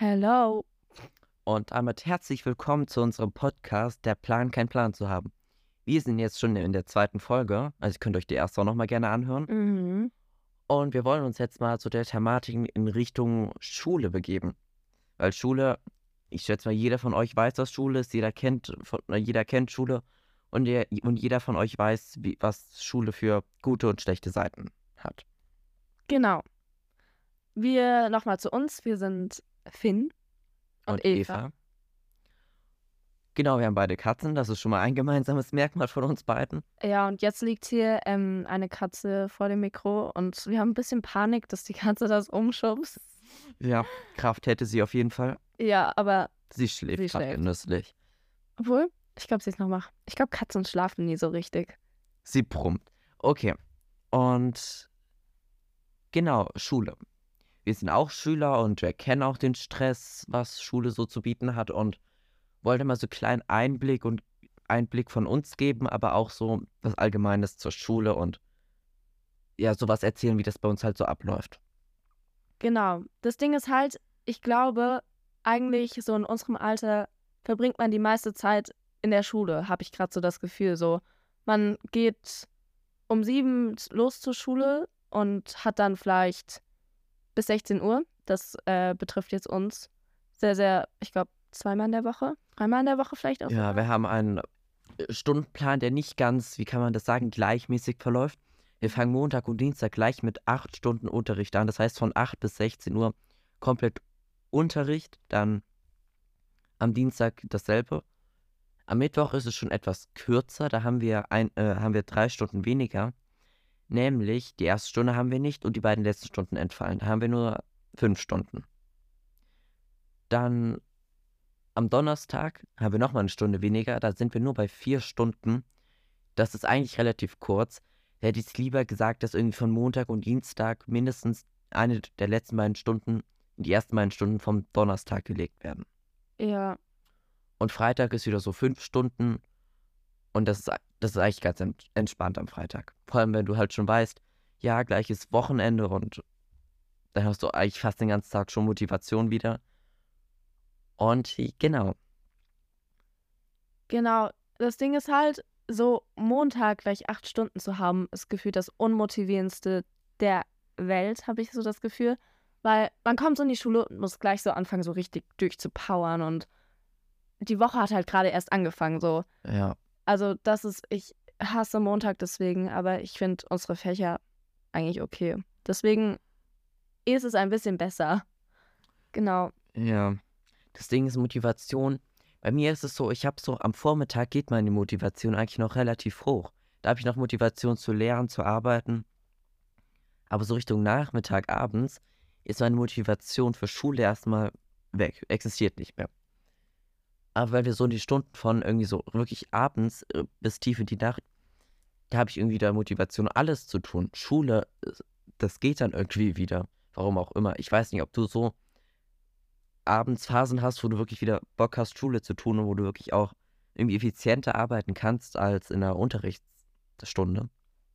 Hello. Und damit herzlich willkommen zu unserem Podcast Der Plan, kein Plan zu haben. Wir sind jetzt schon in der zweiten Folge, also ihr könnt euch die erste auch nochmal gerne anhören. Mhm. Und wir wollen uns jetzt mal zu der Thematik in Richtung Schule begeben. Weil Schule, ich schätze mal, jeder von euch weiß, was Schule ist, jeder kennt, von, äh, jeder kennt Schule und, der, und jeder von euch weiß, wie, was Schule für gute und schlechte Seiten hat. Genau. Wir nochmal zu uns. Wir sind Finn und, Eva. Genau, wir haben beide Katzen, das ist schon mal ein gemeinsames Merkmal von uns beiden. Ja, und jetzt liegt hier ähm, eine Katze vor dem Mikro und wir haben ein bisschen Panik, dass die Katze das umschubst. Ja, Kraft hätte sie auf jeden Fall. Ja, aber Sie schläft Sie schläft. genüsslich. obwohl, ich glaube, sie ist noch wach. Ich glaube, Katzen schlafen nie so richtig. Sie brummt. Okay. Und genau, Schule. Wir sind auch Schüler und wir kennen auch den Stress, was Schule so zu bieten hat und wollte mal so einen kleinen Einblick und Einblick von uns geben, aber auch so was Allgemeines zur Schule und ja, sowas erzählen, wie das bei uns halt so abläuft. Genau. Das Ding ist halt, ich glaube, eigentlich so in unserem Alter verbringt man die meiste Zeit in der Schule, habe ich gerade so das Gefühl. So, man geht um sieben los zur Schule und hat dann vielleicht bis 16 Uhr. Das äh, betrifft jetzt uns sehr, sehr, ich glaube, zweimal in der Woche, dreimal in der Woche vielleicht auch. Ja, wir haben einen äh, Stundenplan, der nicht ganz, wie kann man das sagen, gleichmäßig verläuft. Wir fangen Montag und Dienstag gleich mit acht Stunden Unterricht an. Das heißt von 8 bis 16 Uhr komplett Unterricht. Dann am Dienstag dasselbe. Am Mittwoch ist es schon etwas kürzer. Da haben wir, ein, äh, haben wir drei Stunden weniger. Nämlich die erste Stunde haben wir nicht und die beiden letzten Stunden entfallen. Da haben wir nur fünf Stunden. Dann am Donnerstag haben wir nochmal eine Stunde weniger. Da sind wir nur bei vier Stunden. Das ist eigentlich relativ kurz. Da hätte ich es lieber gesagt, dass irgendwie von Montag und Dienstag mindestens eine der letzten beiden Stunden die ersten beiden Stunden vom Donnerstag gelegt werden. Ja, Und Freitag ist wieder so fünf Stunden. Und das ist, das ist eigentlich ganz ent- entspannt am Freitag. Vor allem, wenn du halt schon weißt, ja, gleich ist Wochenende und dann hast du eigentlich fast den ganzen Tag schon Motivation wieder. Und genau. genau. Das Ding ist halt, so Montag gleich acht Stunden zu haben, ist gefühlt das unmotivierendste der Welt, habe ich so das Gefühl. Weil man kommt so in die Schule und muss gleich so anfangen, so richtig durchzupowern und die Woche hat halt gerade erst angefangen, so. Ja. Also das ist, ich hasse Montag deswegen, aber ich finde unsere Fächer eigentlich okay. Deswegen ist es ein bisschen besser. Genau. Ja. Das Ding ist Motivation. Bei mir ist es so, ich habe so, am Vormittag geht meine Motivation eigentlich noch relativ hoch. Da habe ich noch Motivation zu lernen, zu arbeiten. Aber so Richtung Nachmittag, abends ist meine Motivation für Schule erstmal weg, existiert nicht mehr. Aber weil wir so die Stunden von irgendwie so wirklich abends äh, bis tief in die Nacht, da habe ich irgendwie da Motivation, alles zu tun. Schule, das geht dann irgendwie wieder. Warum auch immer. Ich weiß nicht, ob du so abends Phasen hast, wo du wirklich wieder Bock hast, Schule zu tun und wo du wirklich auch irgendwie effizienter arbeiten kannst als in der Unterrichtsstunde.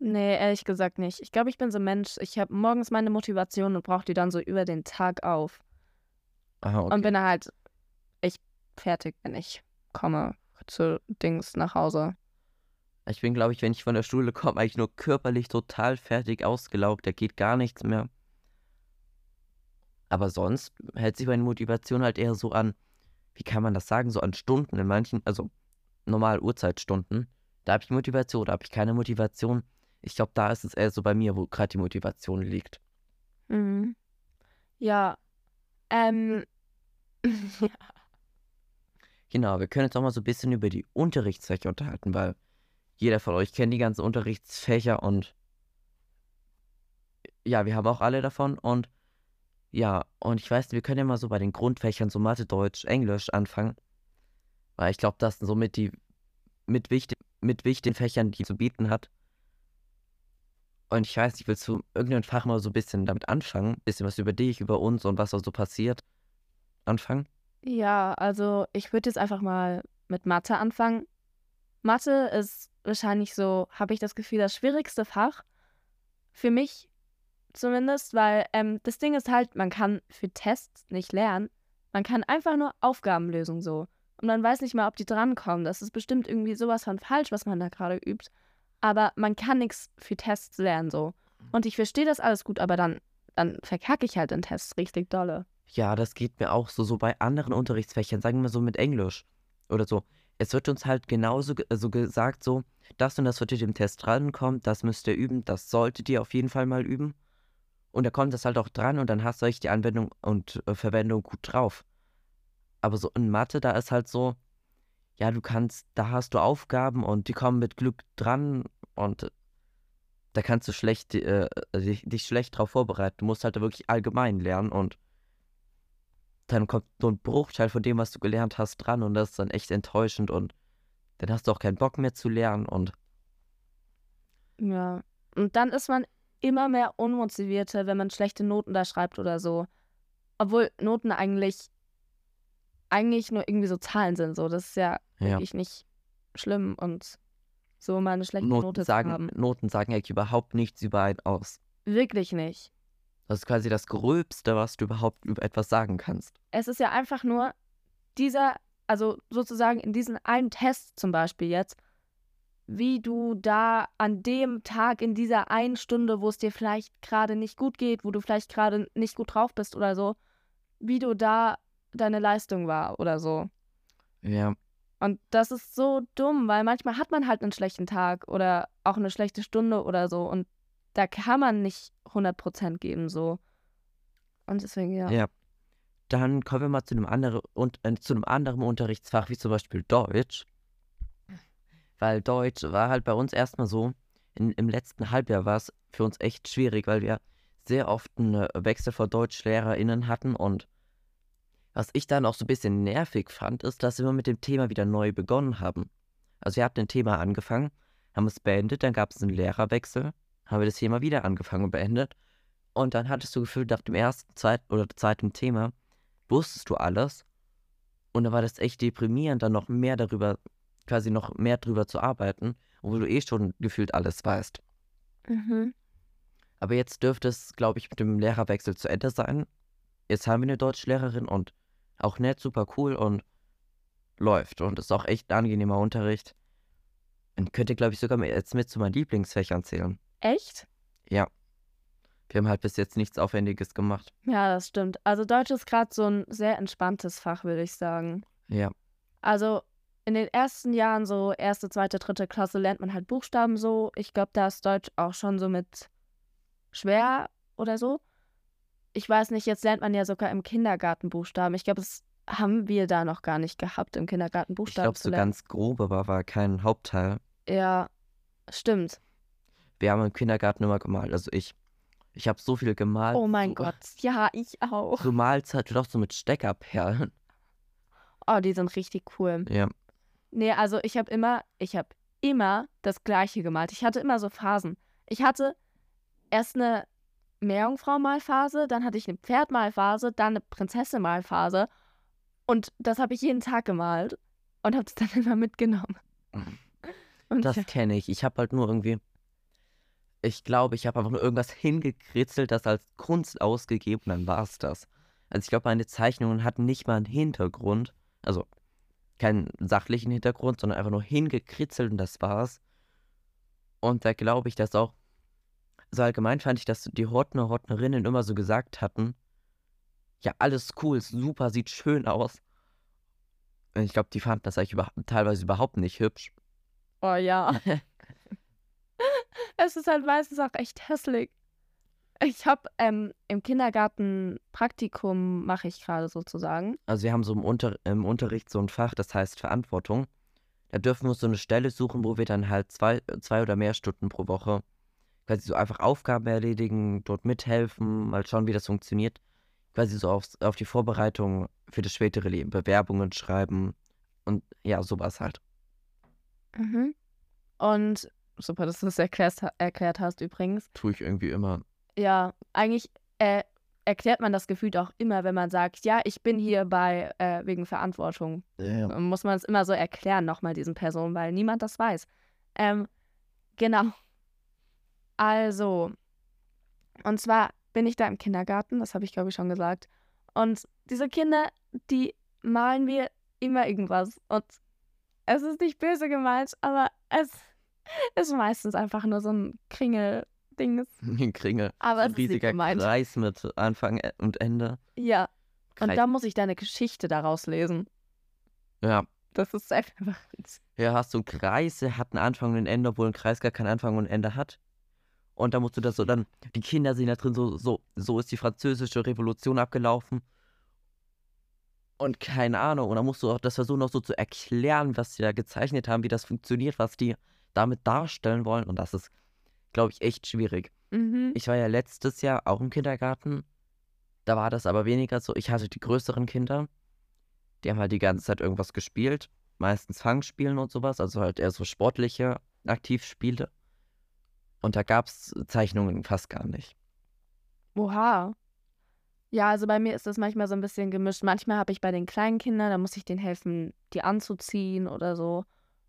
Nee, ehrlich gesagt nicht. Ich glaube, ich bin so ein Mensch, ich habe morgens meine Motivation und brauche die dann so über den Tag auf. Aha, okay. Und bin halt fertig, wenn ich komme zu Dings nach Hause. Ich bin, glaube ich, wenn ich von der Schule komme, eigentlich nur körperlich total fertig ausgelaugt. Da geht gar nichts mehr. Aber sonst hält sich meine Motivation halt eher so an, wie kann man das sagen, so an Stunden in manchen, also normal Uhrzeitstunden. Da habe ich Motivation, da habe ich keine Motivation. Ich glaube, da ist es eher so bei mir, wo gerade die Motivation liegt. Mhm. Ja. Ähm. ja. Genau, wir können jetzt auch mal so ein bisschen über die Unterrichtsfächer unterhalten, weil jeder von euch kennt die ganzen Unterrichtsfächer und ja, wir haben auch alle davon und ja, und ich weiß, wir können ja mal so bei den Grundfächern, so Mathe, Deutsch, Englisch anfangen, weil ich glaube, das sind somit die mit, wichtig, mit wichtigen Fächern, die zu bieten hat. Und ich weiß nicht, willst du irgendein Fach mal so ein bisschen damit anfangen? Ein bisschen was über dich, über uns und was da so passiert anfangen? Ja, also ich würde jetzt einfach mal mit Mathe anfangen. Mathe ist wahrscheinlich so, habe ich das Gefühl, das schwierigste Fach. Für mich zumindest, weil ähm, das Ding ist halt, man kann für Tests nicht lernen. Man kann einfach nur Aufgaben lösen so. Und man weiß nicht mal, ob die drankommen. Das ist bestimmt irgendwie sowas von falsch, was man da gerade übt. Aber man kann nichts für Tests lernen so. Und ich verstehe das alles gut, aber dann, dann verkacke ich halt in Tests richtig dolle. Ja, das geht mir auch so, so bei anderen Unterrichtsfächern, sagen wir so mit Englisch oder so. Es wird uns halt genauso ge- so gesagt, so, das und das wird in dem Test drankommen, das müsst ihr üben, das solltet ihr auf jeden Fall mal üben. Und da kommt das halt auch dran und dann hast du euch die Anwendung und äh, Verwendung gut drauf. Aber so in Mathe, da ist halt so, ja, du kannst, da hast du Aufgaben und die kommen mit Glück dran und äh, da kannst du schlecht, äh, dich, dich schlecht drauf vorbereiten. Du musst halt wirklich allgemein lernen und dann kommt so ein Bruchteil von dem, was du gelernt hast, dran und das ist dann echt enttäuschend und dann hast du auch keinen Bock mehr zu lernen und Ja. Und dann ist man immer mehr unmotivierter, wenn man schlechte Noten da schreibt oder so. Obwohl Noten eigentlich, eigentlich nur irgendwie so Zahlen sind. So. Das ist ja, ja. wirklich nicht schlimm und so mal eine schlechte Noten Note zu sagen, haben. Noten sagen eigentlich überhaupt nichts über einen aus. Wirklich nicht. Das ist quasi das Gröbste, was du überhaupt über etwas sagen kannst. Es ist ja einfach nur dieser, also sozusagen in diesem einen Test zum Beispiel jetzt, wie du da an dem Tag in dieser einen Stunde, wo es dir vielleicht gerade nicht gut geht, wo du vielleicht gerade nicht gut drauf bist oder so, wie du da deine Leistung war oder so. Ja, Und das ist so dumm, weil manchmal hat man halt einen schlechten Tag oder auch eine schlechte Stunde oder so und da kann man nicht 100% geben so. Und deswegen, ja. ja. Dann kommen wir mal zu einem anderen, und, äh, zu einem anderen Unterrichtsfach, wie zum Beispiel Deutsch. Weil Deutsch war halt bei uns erstmal so, in, im letzten Halbjahr war es für uns echt schwierig, weil wir sehr oft einen äh, Wechsel von DeutschlehrerInnen hatten und was ich dann auch so ein bisschen nervig fand, ist, dass wir mit dem Thema wieder neu begonnen haben. Also wir hatten ein Thema angefangen, haben es beendet, dann gab es einen Lehrerwechsel, haben wir das Thema wieder angefangen und beendet. Und dann hattest du gefühlt, nach dem ersten, zweiten oder zweiten Thema wusstest du alles. Und dann war das echt deprimierend, dann noch mehr darüber, quasi noch mehr drüber zu arbeiten, obwohl du eh schon gefühlt alles weißt. Mhm. Aber jetzt dürfte es, glaube ich, mit dem Lehrerwechsel zu Ende sein. Jetzt haben wir eine Deutschlehrerin und auch nett, super cool und läuft. Und ist auch echt ein angenehmer Unterricht. Und könnte, glaube ich, sogar jetzt mit zu meinen Lieblingsfächern zählen. Echt? Ja. Wir haben halt bis jetzt nichts Aufwendiges gemacht. Ja, das stimmt. Also Deutsch ist gerade so ein sehr entspanntes Fach, würde ich sagen. Ja. Also in den ersten Jahren, so erste, zweite, dritte Klasse, lernt man halt Buchstaben so. Ich glaube, da ist Deutsch auch schon so mit schwer oder so. Ich weiß nicht, jetzt lernt man ja sogar im Kindergarten Buchstaben. Ich glaube, das haben wir da noch gar nicht gehabt, im Kindergarten Ich Buchstaben glaube, zu so lernen. ganz grob, aber war kein Hauptteil. Ja, stimmt. Wir haben im Kindergarten immer gemalt. Also ich. Ich habe so viel gemalt. Oh mein so, Gott. Ja, ich auch. Du malst halt doch so mit Steckerperlen. Oh, die sind richtig cool. Ja. Nee, also ich habe immer, ich habe immer das Gleiche gemalt. Ich hatte immer so Phasen. Ich hatte erst eine Meerjungfrau-Malphase, dann hatte ich eine Pferd-Malphase, dann eine Prinzessin-Malphase. Und das habe ich jeden Tag gemalt und habe es dann immer mitgenommen. Und Das kenne ich. Ich habe halt nur irgendwie. Ich glaube, ich habe einfach nur irgendwas hingekritzelt, das als Kunst ausgegeben und dann war es das. Also ich glaube, meine Zeichnungen hatten nicht mal einen Hintergrund. Also keinen sachlichen Hintergrund, sondern einfach nur hingekritzelt und das war's. Und da glaube ich, dass auch. So allgemein fand ich, dass die Hortner, Hortnerinnen immer so gesagt hatten: Ja, alles cool, ist super, sieht schön aus. Und ich glaube, die fanden das eigentlich über teilweise überhaupt nicht hübsch. oh ja. es ist halt meistens auch echt hässlich. Ich habe ähm, im Kindergarten Praktikum, mache ich gerade sozusagen. Also wir haben so im, Unter im Unterricht so ein Fach, das heißt Verantwortung. Da dürfen wir uns so eine Stelle suchen, wo wir dann halt zwei, zwei oder mehr Stunden pro Woche quasi so einfach Aufgaben erledigen, dort mithelfen, mal schauen, wie das funktioniert. Quasi so aufs, auf die Vorbereitung für das spätere Leben, Bewerbungen schreiben und ja, sowas halt. Mhm. Und super, dass du das erklärst, erklärt hast übrigens. Tue ich irgendwie immer. Ja, eigentlich äh, erklärt man das Gefühl auch immer, wenn man sagt, ja, ich bin hier bei äh, wegen Verantwortung. Ja. Dann muss man es immer so erklären, nochmal diesen Personen, weil niemand das weiß. Ähm, genau. Also, und zwar bin ich da im Kindergarten, das habe ich glaube ich schon gesagt. Und diese Kinder, die malen mir immer irgendwas. Und es ist nicht böse gemeint, aber es ist meistens einfach nur so ein Kringel-Ding. Ein Kringel. Aber Ein es ist lieb riesiger. Kreis mit Anfang und Ende. Ja. Und Kreis. da muss ich deine Geschichte daraus lesen. Ja. Das ist einfach. Ja, hast du einen Kreis, der hat einen Anfang und ein Ende, obwohl ein Kreis gar keinen Anfang und ein Ende hat. Und da musst du das so dann, die Kinder sehen da drin so, so, so ist die französische Revolution abgelaufen. Und keine Ahnung. Und dann musst du auch das versuchen, auch so zu erklären, was sie da gezeichnet haben, wie das funktioniert, was die damit darstellen wollen. Und das ist, glaube ich, echt schwierig. Mhm. Ich war ja letztes Jahr auch im Kindergarten. Da war das aber weniger so. Ich hatte die größeren Kinder. Die haben halt die ganze Zeit irgendwas gespielt. Meistens Fangspielen und sowas. Also halt eher so sportliche Aktivspiele. Und da gab es Zeichnungen fast gar nicht. Oha. Ja, also bei mir ist das manchmal so ein bisschen gemischt. Manchmal habe ich bei den kleinen Kindern, da muss ich denen helfen, die anzuziehen oder so.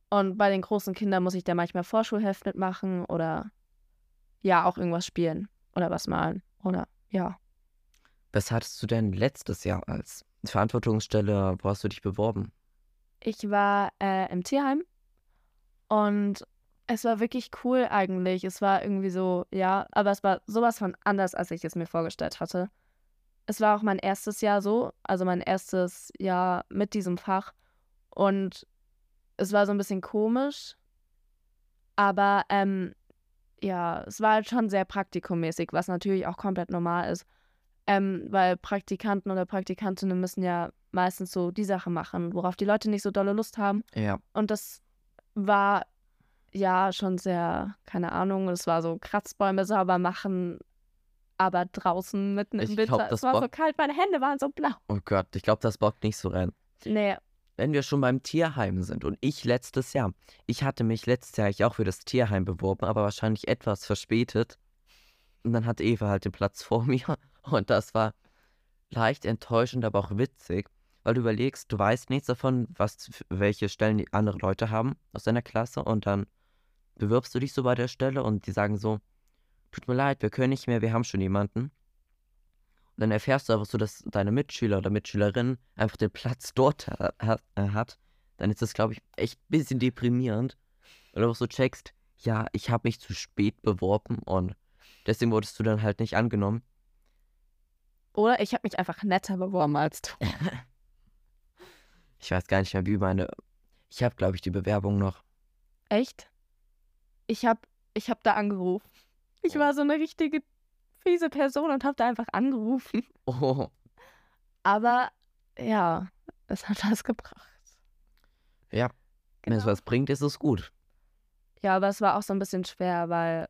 Und bei den großen Kindern muss ich da manchmal Vorschulheft mitmachen oder ja, auch irgendwas spielen oder was malen. Oder ja. Was hattest du denn letztes Jahr als Verantwortungsstelle? Wo hast du dich beworben? Ich war äh, im Tierheim und es war wirklich cool eigentlich. Es war irgendwie so, ja, aber es war sowas von anders, als ich es mir vorgestellt hatte. Es war auch mein erstes Jahr so, also mein erstes Jahr mit diesem Fach. Und es war so ein bisschen komisch, aber ähm, ja, es war halt schon sehr praktikumäßig, was natürlich auch komplett normal ist. Ähm, weil Praktikanten oder Praktikantinnen müssen ja meistens so die Sache machen, worauf die Leute nicht so dolle Lust haben. Ja. Und das war ja schon sehr, keine Ahnung, es war so Kratzbäume sauber machen, aber draußen mitten im Ich Winter. glaub, das es war so kalt, meine Hände waren so blau. Oh Gott, ich glaube, das bockt nicht so rein. Nee, Wenn wir schon beim Tierheim sind und ich letztes Jahr, ich hatte mich letztes Jahr auch für das Tierheim beworben, aber wahrscheinlich etwas verspätet. Und dann hatte Eva halt den Platz vor mir und das war leicht enttäuschend, aber auch witzig, weil du überlegst, du weißt nichts davon, was welche Stellen die andere Leute haben aus deiner Klasse und dann bewirbst du dich so bei der Stelle und die sagen so, tut mir leid, wir können nicht mehr, wir haben schon jemanden. Dann erfährst du einfach so, dass deine Mitschüler oder Mitschülerin einfach den Platz dort ha hat, äh, hat. Dann ist das, glaube ich, echt ein bisschen deprimierend. Weil du auch so checkst, ja, ich habe mich zu spät beworben und deswegen wurdest du dann halt nicht angenommen. oder ich habe mich einfach netter beworben als du. Ich weiß gar nicht mehr, wie meine. Ich habe, glaube ich, die Bewerbung noch. Echt? Ich hab, ich hab da angerufen. Ich Oh. war so eine richtige fiese Person und hab da einfach angerufen. Oh, Aber ja, es hat was gebracht. ja, wenn es Genau. was bringt, ist es gut. Ja, aber es war auch so ein bisschen schwer, weil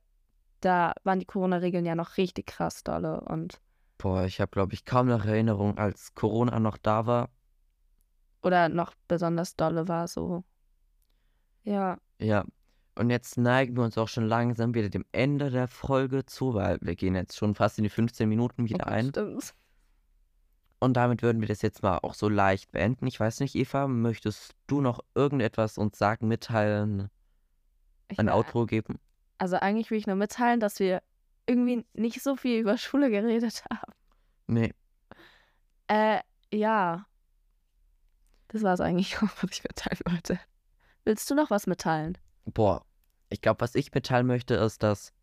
da waren die Corona-Regeln ja noch richtig krass dolle und Boah, ich habe, glaube ich, kaum noch Erinnerung, als Corona noch da war. oder noch besonders dolle war so. Ja, Ja, und jetzt neigen wir uns auch schon langsam wieder dem Ende der Folge zu, weil wir gehen jetzt schon fast in die 15 Minuten wieder oh, ein. stimmt. Und damit würden wir das jetzt mal auch so leicht beenden. Ich weiß nicht, Eva, möchtest du noch irgendetwas uns sagen, mitteilen, Ich ein will- Outro geben? Also eigentlich will ich nur mitteilen, dass wir irgendwie nicht so viel über Schule geredet haben. Nee, Äh, ja. Das war es eigentlich auch, was ich mitteilen wollte. Willst du noch was mitteilen? boah, ich glaube, was ich mitteilen möchte, ist, dass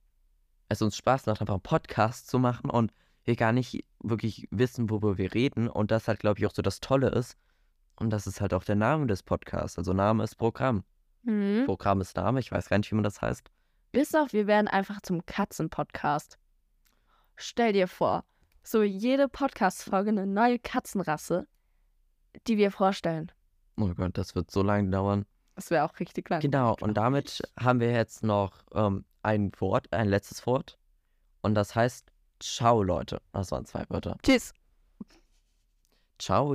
es uns Spaß macht, einfach einen Podcast zu machen und wir gar nicht wirklich wissen, worüber wir reden. Und das halt, glaube ich, auch so das Tolle ist. Und das ist halt auch der Name des Podcasts. Also Name ist Programm. Mhm. Programm ist Name, ich weiß gar nicht, wie man das heißt. Bis auf, wir werden einfach zum Katzen-Podcast. Stell dir vor, so jede Podcast-Folge eine neue Katzenrasse, die wir vorstellen. Oh Gott, das wird so lange dauern. Das wäre auch richtig lang. Genau, und damit haben wir jetzt noch ähm, ein Wort, ein letztes Wort. Und das heißt Ciao, Leute. Das waren zwei Wörter. Tschüss. Ciao.